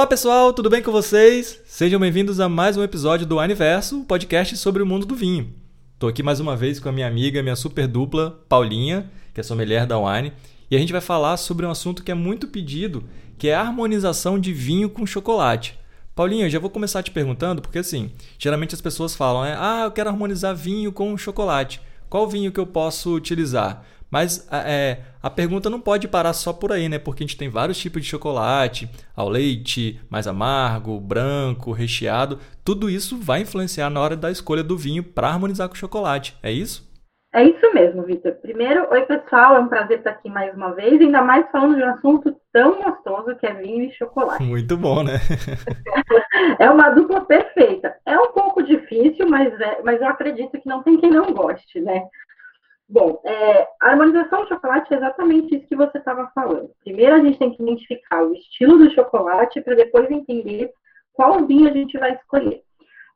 Olá pessoal, tudo bem com vocês? Sejam bem-vindos a mais um episódio do Aniverso, podcast sobre o mundo do vinho. Estou aqui mais uma vez com a minha amiga, minha super dupla, Paulinha, que é sommelier da Wine, e a gente vai falar sobre um assunto que é muito pedido, que é a harmonização de vinho com chocolate. Paulinha, eu já vou começar te perguntando, porque assim, geralmente as pessoas falam, né? Ah, eu quero harmonizar vinho com chocolate. Qual vinho que eu posso utilizar? Mas é, a pergunta não pode parar só por aí, né? Porque a gente tem vários tipos de chocolate, ao leite, mais amargo, branco, recheado. Tudo isso vai influenciar na hora da escolha do vinho para harmonizar com o chocolate. É isso? É isso mesmo, Vitor. Primeiro, oi pessoal, é um prazer estar aqui mais uma vez, ainda mais falando de um assunto tão gostoso que é vinho e chocolate. Muito bom, né? é uma dupla perfeita. É um pouco difícil, mas, é, mas eu acredito que não tem quem não goste, né? Bom, é, a harmonização do chocolate é exatamente isso que você estava falando. Primeiro a gente tem que identificar o estilo do chocolate para depois entender qual vinho a gente vai escolher.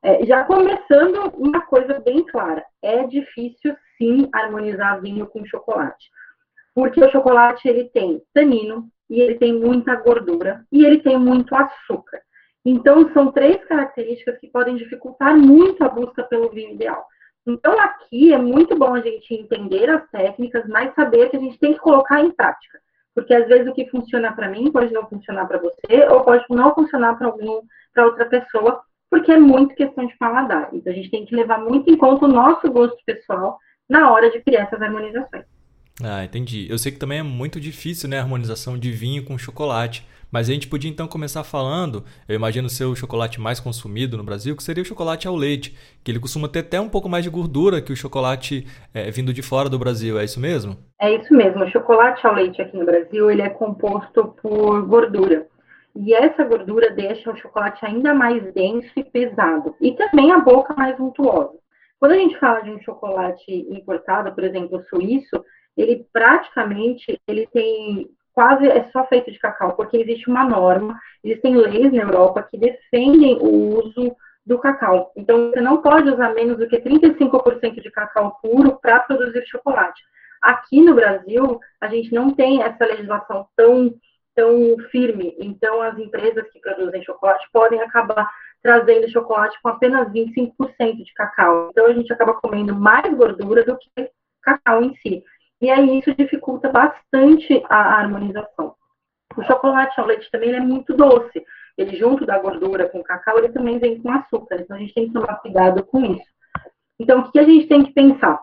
É, já começando uma coisa bem clara, é difícil sim harmonizar vinho com chocolate, porque o chocolate ele tem tanino e ele tem muita gordura e ele tem muito açúcar. Então são três características que podem dificultar muito a busca pelo vinho ideal. Então, aqui é muito bom a gente entender as técnicas, mas saber que a gente tem que colocar em prática. Porque às vezes o que funciona para mim pode não funcionar para você, ou pode não funcionar para algum, para outra pessoa, porque é muito questão de paladar. Então, a gente tem que levar muito em conta o nosso gosto pessoal na hora de criar essas harmonizações. Ah, entendi. Eu sei que também é muito difícil, né, a harmonização de vinho com chocolate. Mas a gente podia então começar falando, eu imagino ser o chocolate mais consumido no Brasil, que seria o chocolate ao leite, que ele costuma ter até um pouco mais de gordura que o chocolate é, vindo de fora do Brasil, é isso mesmo? É isso mesmo. O chocolate ao leite aqui no Brasil, ele é composto por gordura. E essa gordura deixa o chocolate ainda mais denso e pesado. E também a boca mais untuosa. Quando a gente fala de um chocolate importado, por exemplo, suíço, ele praticamente ele tem quase é só feito de cacau, porque existe uma norma, existem leis na Europa que defendem o uso do cacau. Então, você não pode usar menos do que 35% de cacau puro para produzir chocolate. Aqui no Brasil, a gente não tem essa legislação tão, tão firme. Então, as empresas que produzem chocolate podem acabar trazendo chocolate com apenas 25% de cacau. Então, a gente acaba comendo mais gordura do que cacau em si. E aí isso dificulta bastante a harmonização. O chocolate ao leite também é muito doce. Ele, junto da gordura com o cacau, ele também vem com açúcar. Então, a gente tem que tomar cuidado com isso. Então, o que a gente tem que pensar?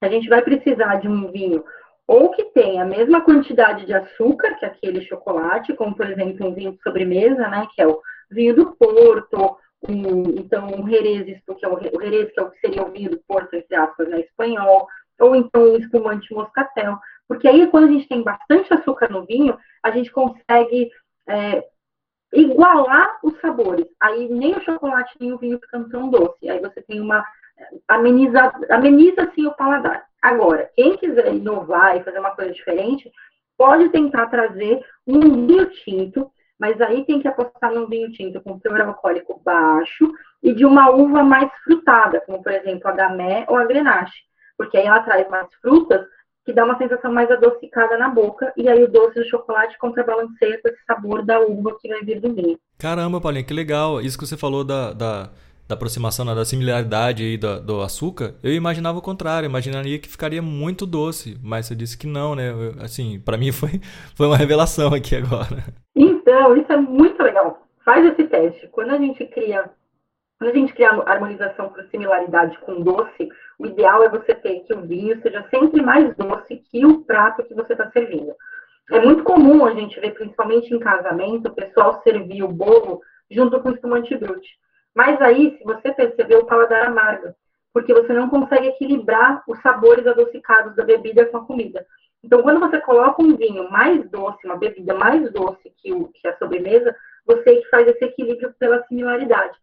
A gente vai precisar de um vinho ou que tenha a mesma quantidade de açúcar que aquele chocolate, como, por exemplo, um vinho de sobremesa, né? Que é o vinho do Porto, um, então, um Jerez, que é o, o Jerez, que, é o, que seria o vinho do Porto, entre aspas, né, espanhol, ou então o espumante moscatel. Porque aí, quando a gente tem bastante açúcar no vinho, a gente consegue é, igualar os sabores. Aí nem o chocolate nem o vinho ficam tão doce. Aí você tem uma. Ameniza, ameniza assim o paladar. Agora, quem quiser inovar e fazer uma coisa diferente, pode tentar trazer um vinho tinto, mas aí tem que apostar num vinho tinto com teor alcoólico baixo e de uma uva mais frutada, como por exemplo a gamé ou a grenache porque aí ela traz mais frutas que dá uma sensação mais adocicada na boca, e aí o doce do chocolate contrabalanceia com esse sabor da uva que vai vir do vinho. Caramba, Paulinha, que legal. Isso que você falou da, da, da aproximação, né, da similaridade aí do, do, açúcar, eu imaginava o contrário, imaginaria que ficaria muito doce, mas você disse que não, né? Eu, assim, para mim foi, foi uma revelação aqui agora. Então, isso é muito legal. Faz esse teste. Quando a gente cria, quando a gente cria harmonização por similaridade com doce, o ideal é você ter que o vinho seja sempre mais doce que o prato que você está servindo. É muito comum a gente ver, principalmente em casamento, o pessoal servir o bolo junto com o espumante brute. Mas aí, se você perceber, o paladar amarga, porque você não consegue equilibrar os sabores adocicados da bebida com a comida. Então, quando você coloca um vinho mais doce, uma bebida mais doce que, o, que a sobremesa, você que faz esse equilíbrio pela similaridade.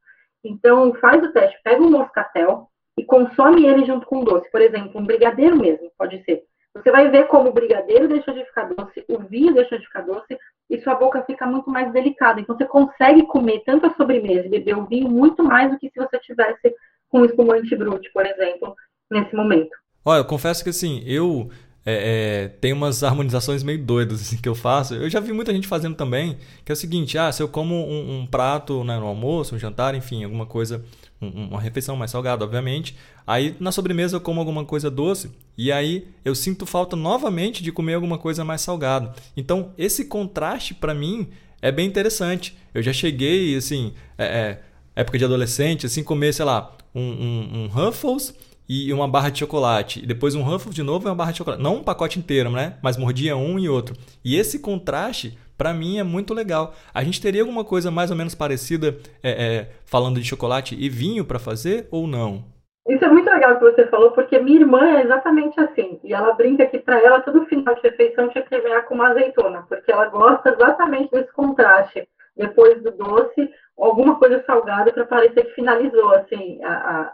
Então, faz o teste, pega um moscatel, e consome ele junto com doce. Por exemplo, um brigadeiro mesmo, pode ser. Você vai ver como o brigadeiro deixa de ficar doce, o vinho deixa de ficar doce e sua boca fica muito mais delicada. Então você consegue comer tanto a sobremesa e beber o vinho muito mais do que se você tivesse com espumante brute, por exemplo, nesse momento. Olha, eu confesso que assim, eu é, é, tem umas harmonizações meio doidas assim, que eu faço. Eu já vi muita gente fazendo também, que é o seguinte: ah, se eu como um, um prato né, no almoço, um jantar, enfim, alguma coisa, um, uma refeição mais salgada, obviamente. Aí na sobremesa eu como alguma coisa doce e aí eu sinto falta novamente de comer alguma coisa mais salgada. Então esse contraste para mim é bem interessante. Eu já cheguei, assim, é, é, época de adolescente, assim, comer, sei lá, um, um, um Ruffles e uma barra de chocolate. E depois um Ruffles de novo e uma barra de chocolate. Não um pacote inteiro, né? Mas mordia um e outro. E esse contraste, para mim, é muito legal. A gente teria alguma coisa mais ou menos parecida é, é, falando de chocolate e vinho para fazer ou não? Isso é muito legal que você falou, porque minha irmã é exatamente assim. E ela brinca que para ela todo final de refeição tinha que ganhar com uma azeitona, porque ela gosta exatamente desse contraste. Depois do doce, alguma coisa salgada para parecer que finalizou assim a,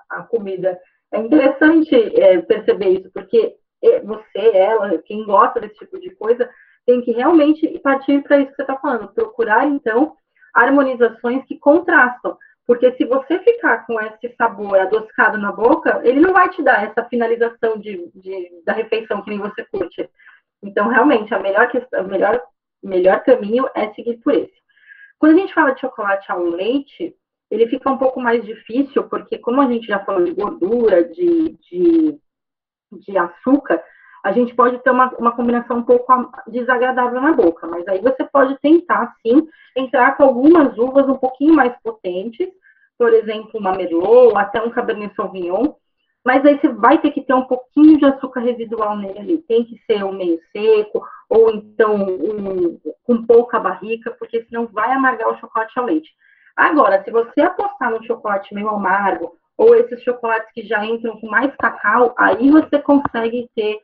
a, a comida. É interessante é, perceber isso, porque é, você, ela, quem gosta desse tipo de coisa, tem que realmente partir para isso que você está falando, procurar, então, harmonizações que contrastam. Porque se você ficar com esse sabor adocicado na boca, ele não vai te dar essa finalização de, de da refeição que nem você curte. Então, realmente, a melhor, questão, melhor, melhor caminho é seguir por esse. Quando a gente fala de chocolate ao leite, ele fica um pouco mais difícil, porque como a gente já falou de gordura, de, de, de açúcar, a gente pode ter uma, uma combinação um pouco desagradável na boca, mas aí você pode tentar, sim, entrar com algumas uvas um pouquinho mais potentes, por exemplo, uma Merlot, até um Cabernet Sauvignon, mas aí você vai ter que ter um pouquinho de açúcar residual nele ali. Tem que ser um meio seco, ou então um, com pouca barrica, porque senão vai amargar o chocolate ao leite. Agora, se você apostar no chocolate meio amargo, ou esses chocolates que já entram com mais cacau, aí você consegue ter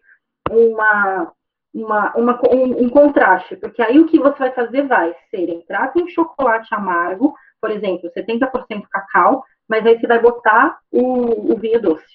uma, uma, uma um, um, contraste, porque aí o que você vai fazer vai ser entrar com chocolate amargo, por exemplo, 70% cacau, mas aí você vai botar o, o vinho doce.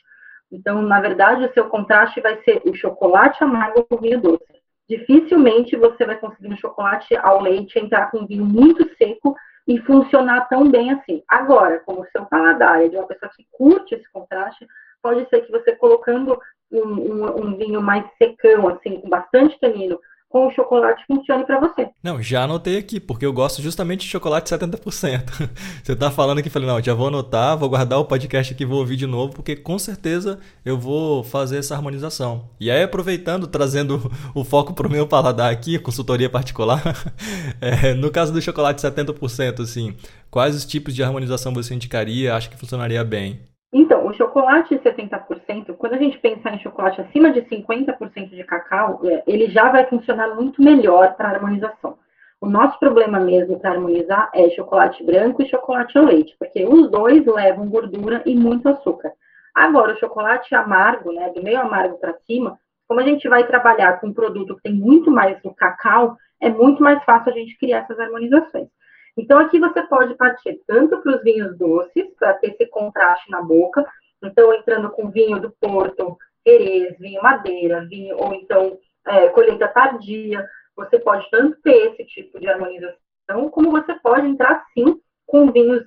Então, na verdade, o seu contraste vai ser o chocolate amargo com o vinho doce. Dificilmente você vai conseguir um chocolate ao leite entrar com um vinho muito seco e funcionar tão bem assim. Agora, como o seu paladar é de uma pessoa que curte esse contraste, pode ser que você colocando um, um, um vinho mais secão, assim, com bastante tanino, com o chocolate funcione para você. Não, já anotei aqui, porque eu gosto justamente de chocolate 70%. você tá falando aqui, falei, não, já vou anotar, vou guardar o podcast aqui, vou ouvir de novo, porque com certeza eu vou fazer essa harmonização. E aí, aproveitando, trazendo o foco pro meu paladar aqui, consultoria particular, é, no caso do chocolate 70%, assim, quais os tipos de harmonização você indicaria, acha que funcionaria bem? Então, o chocolate 70%, quando a gente pensar em chocolate acima de 50% de cacau, é, ele já vai funcionar muito melhor para harmonização. O nosso problema mesmo para harmonizar é chocolate branco e chocolate ao leite, porque os dois levam gordura e muito açúcar. Agora, o chocolate amargo, né, do meio amargo para cima, como a gente vai trabalhar com um produto que tem muito mais do cacau, é muito mais fácil a gente criar essas harmonizações. Então, aqui você pode partir tanto para os vinhos doces, para ter esse contraste na boca. Então, entrando com vinho do Porto, Jerez, vinho Madeira, vinho, ou então é, colheita tardia. Você pode tanto ter esse tipo de harmonização, como você pode entrar, sim, com vinhos,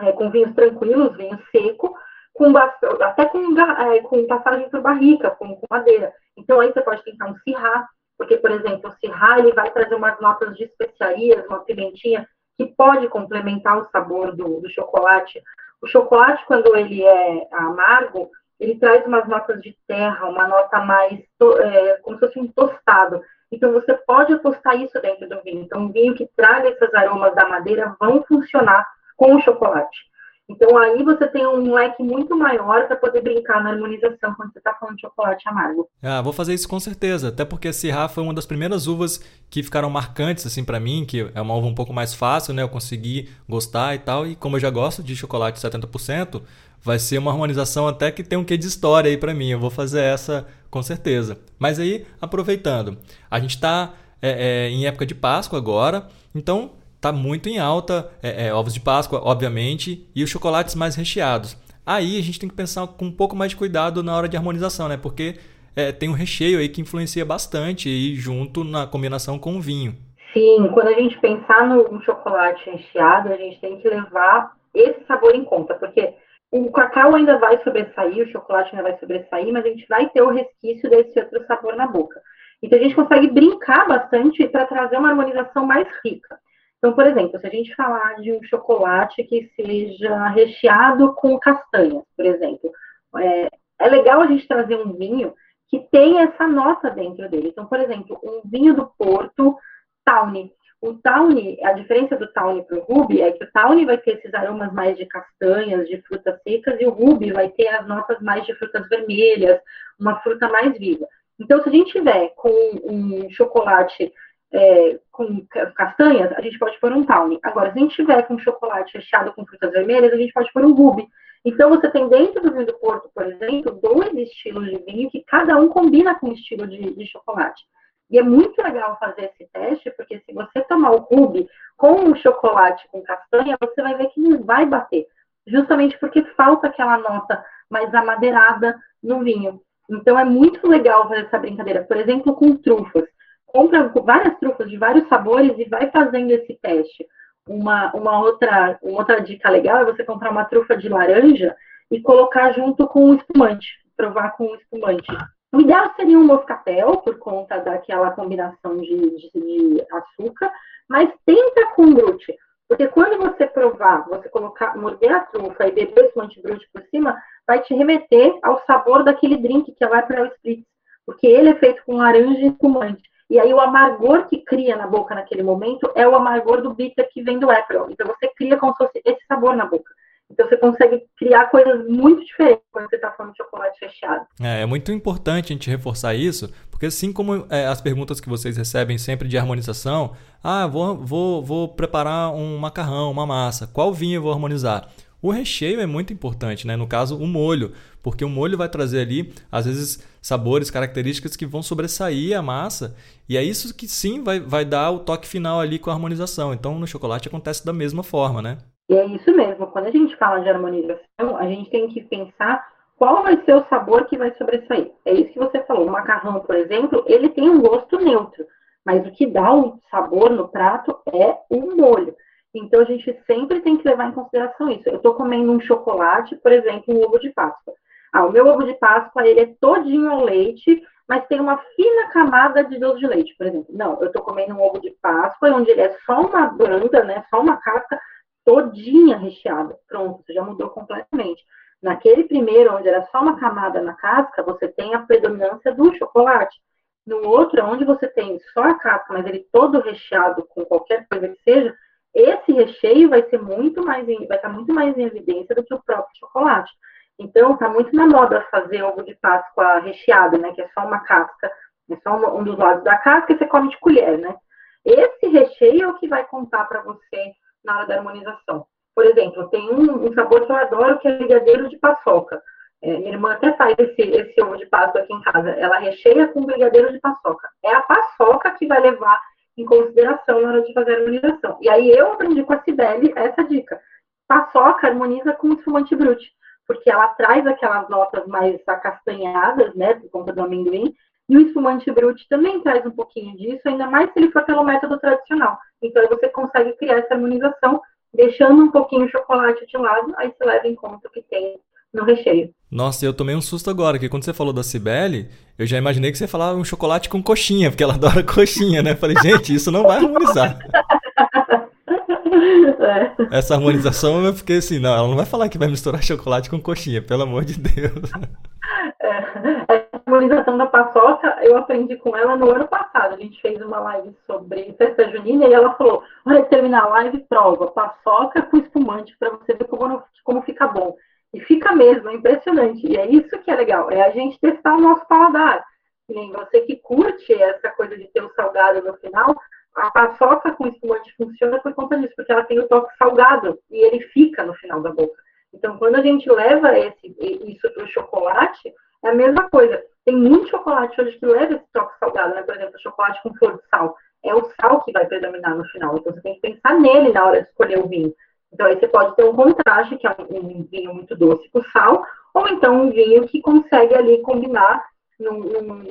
é, com vinhos tranquilos, vinho seco, com até com, é, com passagem por barrica, com, com madeira. Então, aí você pode tentar um cirrá, porque, por exemplo, o cirrá, ele vai trazer umas notas de especiarias, uma pimentinha, que pode complementar o sabor do, do chocolate. O chocolate, quando ele é amargo, ele traz umas notas de terra, uma nota mais, é, como se fosse um tostado. Então, você pode apostar isso dentro do vinho. Então, um vinho que traga esses aromas da madeira vão funcionar com o chocolate. Então, aí você tem um leque muito maior para poder brincar na harmonização quando você está falando de chocolate amargo. Ah, vou fazer isso com certeza. Até porque a Syrah foi uma das primeiras uvas que ficaram marcantes assim para mim, que é uma uva um pouco mais fácil, né? Eu consegui gostar e tal. E como eu já gosto de chocolate 70%, vai ser uma harmonização até que tem um quê de história aí para mim. Eu vou fazer essa com certeza. Mas aí, aproveitando, a gente está é, é, em época de Páscoa agora, então está muito em alta, é, é, ovos de Páscoa, obviamente, e os chocolates mais recheados. Aí a gente tem que pensar com um pouco mais de cuidado na hora de harmonização, né? Porque é, tem um recheio aí que influencia bastante e junto na combinação com o vinho. Sim, quando a gente pensar no chocolate recheado, a gente tem que levar esse sabor em conta, porque o cacau ainda vai sobressair, o chocolate ainda vai sobressair, mas a gente vai ter o resquício desse outro sabor na boca. Então a gente consegue brincar bastante para trazer uma harmonização mais rica. Então, por exemplo, se a gente falar de um chocolate que seja recheado com castanhas, por exemplo, é, é legal a gente trazer um vinho que tem essa nota dentro dele. Então, por exemplo, um vinho do Porto, Tawny. O Tawny, a diferença do Tawny para o Ruby é que o Tawny vai ter esses aromas mais de castanhas, de frutas secas, e o Ruby vai ter as notas mais de frutas vermelhas, uma fruta mais viva. Então, se a gente tiver com um chocolate é, com castanhas, a gente pode pôr um Tawny. Agora, se a gente tiver com chocolate recheado com frutas vermelhas, a gente pode pôr um Ruby. Então, você tem dentro do vinho do Porto, por exemplo, dois estilos de vinho que cada um combina com o estilo de, de chocolate. E é muito legal fazer esse teste, porque se você tomar o ruby com o chocolate com castanha, você vai ver que não vai bater. Justamente porque falta aquela nota mais amadeirada no vinho. Então é muito legal fazer essa brincadeira. Por exemplo, com trufas. Compra várias trufas de vários sabores e vai fazendo esse teste. Uma, uma, outra, uma outra dica legal é você comprar uma trufa de laranja e colocar junto com o espumante, provar com o espumante. O ideal seria um moscatel, por conta daquela combinação de, de, de açúcar, mas tenta com brute. Porque quando você provar, você colocar, morder a trufa e beber espumante brute por cima, vai te remeter ao sabor daquele drink que vai para o spritz. Porque ele é feito com laranja e espumante. E aí o amargor que cria na boca naquele momento é o amargor do bitter que vem do Aperol. Então você cria como se fosse esse sabor na boca. Então você consegue criar coisas muito diferentes quando você está falando de chocolate recheado. É, é, muito importante a gente reforçar isso, porque assim como é, as perguntas que vocês recebem sempre de harmonização, ah, vou, vou, vou preparar um macarrão, uma massa, qual vinho eu vou harmonizar? O recheio é muito importante, né? No caso, o molho, porque o molho vai trazer ali, às vezes, sabores, características que vão sobressair a massa, e é isso que sim vai, vai dar o toque final ali com a harmonização. Então, no chocolate acontece da mesma forma, né? E é isso mesmo. Quando a gente fala de harmonização, a gente tem que pensar qual vai ser o sabor que vai sobressair. É isso que você falou. O macarrão, por exemplo, ele tem um gosto neutro, mas o que dá o sabor no prato é o molho. Então a gente sempre tem que levar em consideração isso. Eu estou comendo um chocolate, por exemplo, um ovo de Páscoa. Ah, o meu ovo de Páscoa ele é todinho ao leite, mas tem uma fina camada de doce de leite, por exemplo. Não, eu estou comendo um ovo de Páscoa, onde ele é só uma banda, né, só uma casca, todinha recheada. Pronto, você já mudou completamente. Naquele primeiro, onde era só uma camada na casca, você tem a predominância do chocolate. No outro, onde você tem só a casca, mas ele todo recheado com qualquer coisa que seja, esse recheio vai ser muito mais, em, vai estar muito mais em evidência do que o próprio chocolate. Então, está muito na moda fazer ovo de Páscoa recheado, né? Que é só uma casca, é só um, um dos lados da casca e você come de colher, né? Esse recheio é o que vai contar para você na hora da harmonização. Por exemplo, tem um, um sabor que eu adoro, que é brigadeiro de paçoca. É, minha irmã até faz esse, esse ovo de Páscoa aqui em casa. Ela recheia com brigadeiro de paçoca. É a paçoca que vai levar em consideração na hora de fazer a harmonização. E aí eu aprendi com a Cibele essa dica. Paçoca harmoniza com o espumante brute, porque ela traz aquelas notas mais acastanhadas, né, por conta do amendoim, e o espumante brute também traz um pouquinho disso, ainda mais se ele for pelo método tradicional. Então, você consegue criar essa harmonização, deixando um pouquinho o chocolate de lado, aí você leva em conta o que tem no recheio. Nossa, eu tomei um susto agora, que quando você falou da Cibele, eu já imaginei que você falava um chocolate com coxinha, porque ela adora coxinha, né? Falei, gente, isso não vai harmonizar. É. Essa harmonização eu fiquei assim, não, ela não vai falar que vai misturar chocolate com coxinha, pelo amor de Deus. É, harmonização da paçoca, eu aprendi com ela no ano passado. A gente fez uma live sobre festa junina e ela falou: olha, terminar a live, prova paçoca com espumante para você ver como, como fica bom. E fica mesmo, é impressionante. E é isso que é legal, é a gente testar o nosso paladar. nem você que curte essa coisa de ter o salgado no final, a paçoca com espumante funciona por conta disso, porque ela tem o toque salgado e ele fica no final da boca. Então, quando a gente leva esse, isso para o chocolate, é a mesma coisa. Tem muito chocolate hoje que leva esse toque salgado, né? Por exemplo, chocolate com flor de sal. É o sal que vai predominar no final. Então você tem que pensar nele na hora de escolher o vinho. Então aí você pode ter um contraste, que é um, vinho muito doce com sal, ou então um vinho que consegue ali combinar num,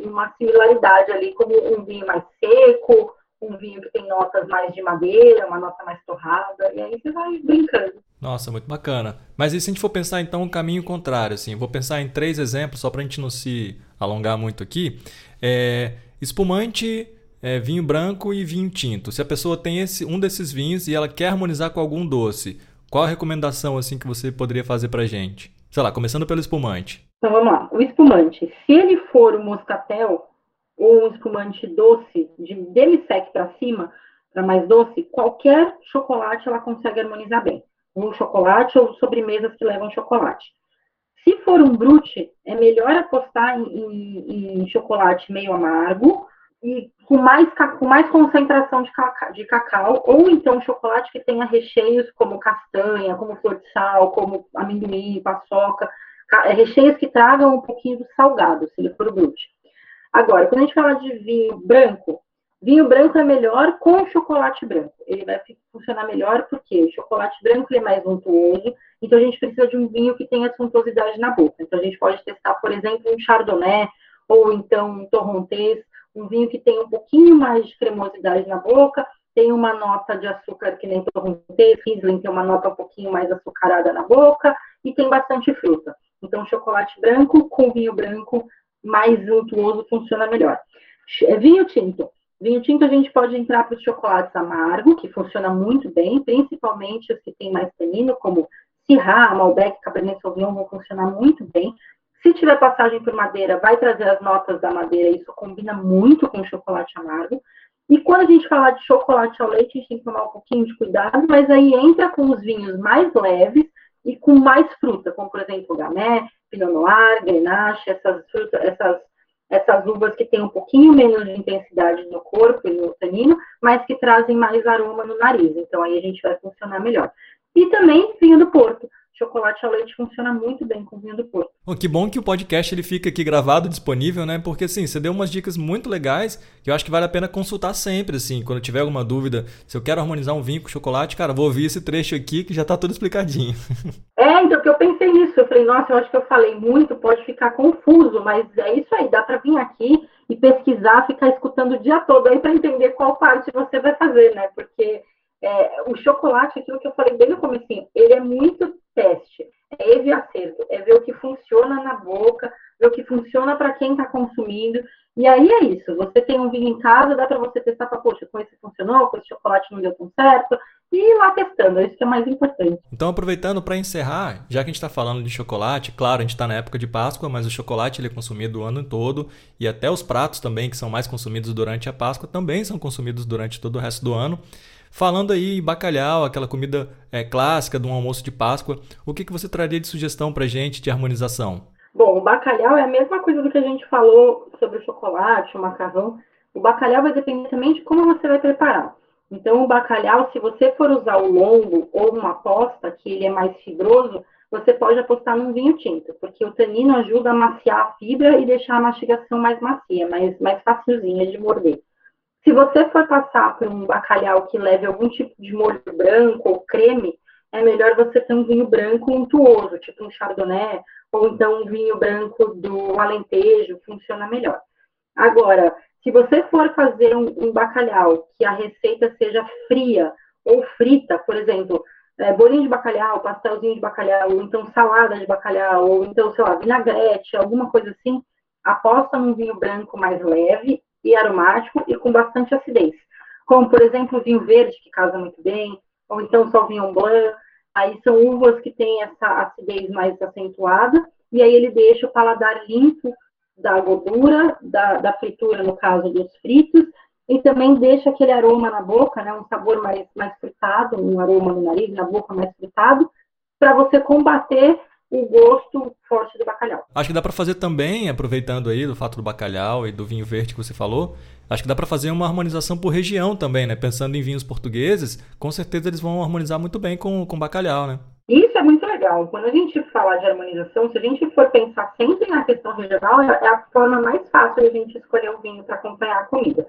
numa similaridade ali, como um vinho mais seco, um vinho que tem notas mais de madeira, uma nota mais torrada, e aí você vai brincando. Nossa, muito bacana. Mas e se a gente for pensar então um caminho contrário, assim, vou pensar em três exemplos só para a gente não se alongar muito aqui. É, espumante, é, vinho branco e vinho tinto. Se a pessoa tem esse, um desses vinhos e ela quer harmonizar com algum doce, qual a recomendação assim que você poderia fazer para gente? Sei lá, começando pelo espumante. Então vamos lá, o espumante. Se ele for o moscatel ou um espumante doce de demi-sec para cima, para mais doce, qualquer chocolate ela consegue harmonizar bem um chocolate ou sobremesas que levam chocolate. Se for um brute, é melhor apostar em, em, em chocolate meio amargo e com mais, com mais concentração de cacau, de cacau, ou então chocolate que tenha recheios como castanha, como flor de sal, como amendoim, paçoca, é, recheios que tragam um pouquinho do salgado, se ele for brute. Agora, quando a gente fala de vinho branco, Vinho branco é melhor com chocolate branco. Ele vai funcionar melhor porque o chocolate branco é mais untuoso, então a gente precisa de um vinho que tenha suntuosidade na boca. Então a gente pode testar, por exemplo, um chardonnay ou então um torrontés, um vinho que tem um pouquinho mais de cremosidade na boca, tem uma nota de açúcar que nem torrontés, Riesling tem uma nota um pouquinho mais açucarada na boca e tem bastante fruta. Então chocolate branco com vinho branco mais untuoso funciona melhor. Vinho tinto Vinho tinto a gente pode entrar para os chocolates amargos, que funciona muito bem, principalmente os que têm mais tanino, como Syrah, Malbec, Cabernet Sauvignon vão funcionar muito bem. Se tiver passagem por madeira, vai trazer as notas da madeira, isso combina muito com chocolate amargo. E quando a gente falar de chocolate ao leite, a gente tem que tomar um pouquinho de cuidado, mas aí entra com os vinhos mais leves e com mais fruta, como por exemplo Gamay, Pinot Noir, Grenache, essas frutas, essas essas uvas que têm um pouquinho menos de intensidade no corpo e no tanino, mas que trazem mais aroma no nariz. Então aí a gente vai funcionar melhor. E também vinho do Porto. Chocolate ao leite funciona muito bem com vinho do Porto. Que bom que o podcast ele fica aqui gravado, disponível, né? Porque assim, você deu umas dicas muito legais que eu acho que vale a pena consultar sempre, assim, quando tiver alguma dúvida, se eu quero harmonizar um vinho com chocolate, cara, vou ouvir esse trecho aqui que já tá tudo explicadinho. É, então que eu pensei nisso, eu falei, nossa, eu acho que eu falei muito, pode ficar confuso, mas é isso aí, dá para vir aqui e pesquisar, ficar escutando o dia todo aí para entender qual parte você vai fazer, né? Porque chocolate, aquilo que eu falei bem no começo, ele é muito teste. É e acerto. É ver o que funciona na boca, ver o que funciona para quem está consumindo. E aí é isso. Você tem um vinho em casa, dá para você testar para, poxa, com esse funcionou, com esse chocolate não deu tão certo. E ir lá testando, é isso que é mais importante. Então, aproveitando para encerrar, já que a gente está falando de chocolate, claro, a gente está na época de Páscoa, mas o chocolate ele é consumido o ano todo e até os pratos também, que são mais consumidos durante a Páscoa, também são consumidos durante todo o resto do ano. Falando aí em bacalhau, aquela comida é, clássica de um almoço de Páscoa, o que, que você traria de sugestão para gente de harmonização? Bom, o bacalhau é a mesma coisa do que a gente falou sobre o chocolate, o macarrão. O bacalhau vai depender também de como você vai preparar. Então, o bacalhau, se você for usar o longo ou uma posta, que ele é mais fibroso, você pode apostar num vinho tinto, porque o tanino ajuda a maciar a fibra e deixar a mastigação mais macia, mais, mais facilzinha de morder. Se você for passar por um bacalhau que leve algum tipo de molho branco ou creme, é melhor você ter um vinho branco untuoso, tipo um chardonnay, ou então um vinho branco do Alentejo, funciona melhor. Agora, se você for fazer um, um bacalhau que a receita seja fria ou frita, por exemplo, é, bolinho de bacalhau, pastelzinho de bacalhau, ou então salada de bacalhau, ou então, sei lá, vinagrete, alguma coisa assim, aposta num vinho branco mais leve e aromático e com bastante acidez. Como, por exemplo, o vinho verde, que casa muito bem, ou então só vinho blanc. Aí são uvas que têm essa acidez mais acentuada, e aí ele deixa o paladar limpo da gordura, da, da fritura, no caso dos fritos, e também deixa aquele aroma na boca, né, um sabor mais, mais fritado, um aroma no nariz, na boca mais fritado, para você combater o gosto forte do bacalhau. Acho que dá para fazer também, aproveitando aí do fato do bacalhau e do vinho verde que você falou, acho que dá para fazer uma harmonização por região também, né? Pensando em vinhos portugueses, com certeza eles vão harmonizar muito bem com, com bacalhau, né? Isso é muito legal. Quando a gente fala de harmonização, se a gente for pensar sempre na questão regional, é, é a forma mais fácil de a gente escolher o vinho para acompanhar a comida.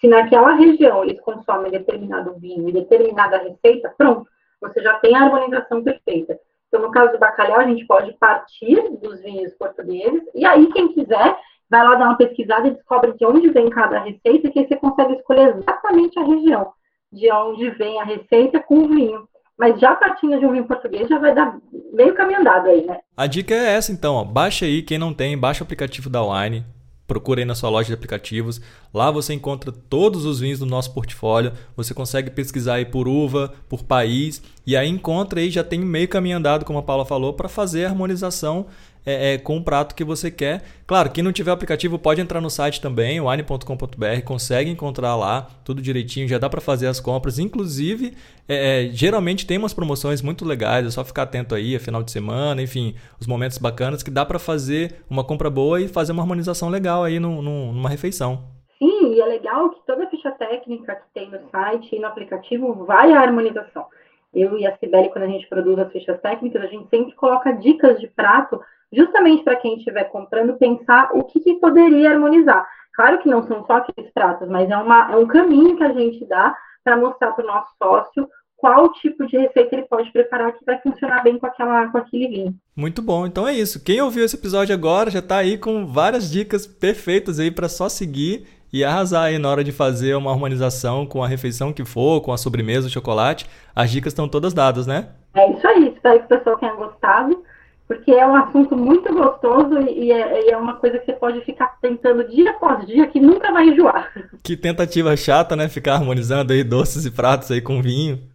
Se naquela região eles consomem determinado vinho e determinada receita, pronto, você já tem a harmonização perfeita. Então, no caso do bacalhau, a gente pode partir dos vinhos portugueses, e aí, quem quiser, vai lá dar uma pesquisada e descobre de onde vem cada receita, que aí você consegue escolher exatamente a região de onde vem a receita com o vinho. Mas já partindo de um vinho português já vai dar meio caminho andado aí, né? A dica é essa então, ó. baixa aí, quem não tem, baixa o aplicativo da Wine, procura aí na sua loja de aplicativos. Lá você encontra todos os vinhos do nosso portfólio. Você consegue pesquisar aí por uva, por país e aí encontra aí já tem meio caminho andado, como a Paula falou, para fazer a harmonização é, é, com o prato que você quer. Claro, quem não tiver aplicativo pode entrar no site também, wine.com.br, consegue encontrar lá tudo direitinho, já dá para fazer as compras. Inclusive, é, é, geralmente tem umas promoções muito legais, é só ficar atento aí, é final de semana, enfim, os momentos bacanas que dá para fazer uma compra boa e fazer uma harmonização legal aí no, no, numa refeição. Sim, e é legal que toda a ficha técnica que tem no site e no aplicativo vai à harmonização. Eu e a Cibele, quando a gente produz as fichas técnicas, a gente sempre coloca dicas de prato justamente para quem estiver comprando pensar o que, que, poderia harmonizar. Claro que não são só aqueles pratos, mas é, uma, é um caminho que a gente dá para mostrar para o nosso sócio qual tipo de receita ele pode preparar que vai funcionar bem com, aquela, com aquele vinho. Muito bom, então é isso. Quem ouviu esse episódio agora já está aí com várias dicas perfeitas aí para só seguir e arrasar aí na hora de fazer uma harmonização com a refeição que for, com a sobremesa, o chocolate. As dicas estão todas dadas, né? É isso aí. Espero que o pessoal tenha gostado porque é um assunto muito gostoso e é, e é, uma coisa que você pode ficar tentando dia após dia que nunca vai enjoar. Que tentativa chata, né? Ficar harmonizando aí doces e pratos aí com vinho.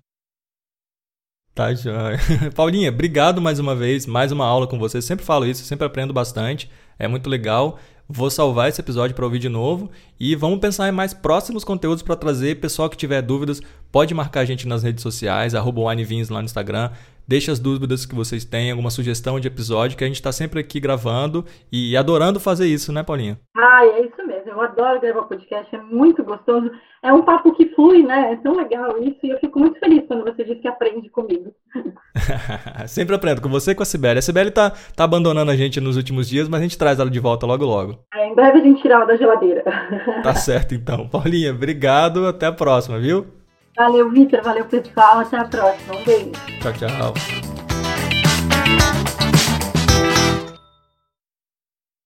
Tá joia. Paulinha, obrigado mais uma vez, mais uma aula com você. Sempre falo isso, sempre aprendo bastante. É muito legal. Vou salvar esse episódio para ouvir de novo e vamos pensar em mais próximos conteúdos para trazer. Pessoal que tiver dúvidas, pode marcar a gente nas redes sociais, arroba lá no Instagram. Deixe as dúvidas que vocês têm, alguma sugestão de episódio, que a gente está sempre aqui gravando e adorando fazer isso, né, Paulinha? Ah, é isso mesmo. Eu adoro gravar podcast, é muito gostoso. É um papo que flui, né? É tão legal isso e eu fico muito feliz quando você diz que aprende comigo. sempre aprendo com você e com a Sibeli. A Sibeli tá, tá abandonando a gente nos últimos dias, mas a gente traz ela de volta logo logo. É, em breve a gente tira ela da geladeira. Tá certo, então. Paulinha, obrigado. Até a próxima, viu? Valeu, Vitor. Valeu, pessoal. Até a próxima. Um beijo. Tchau, tchau.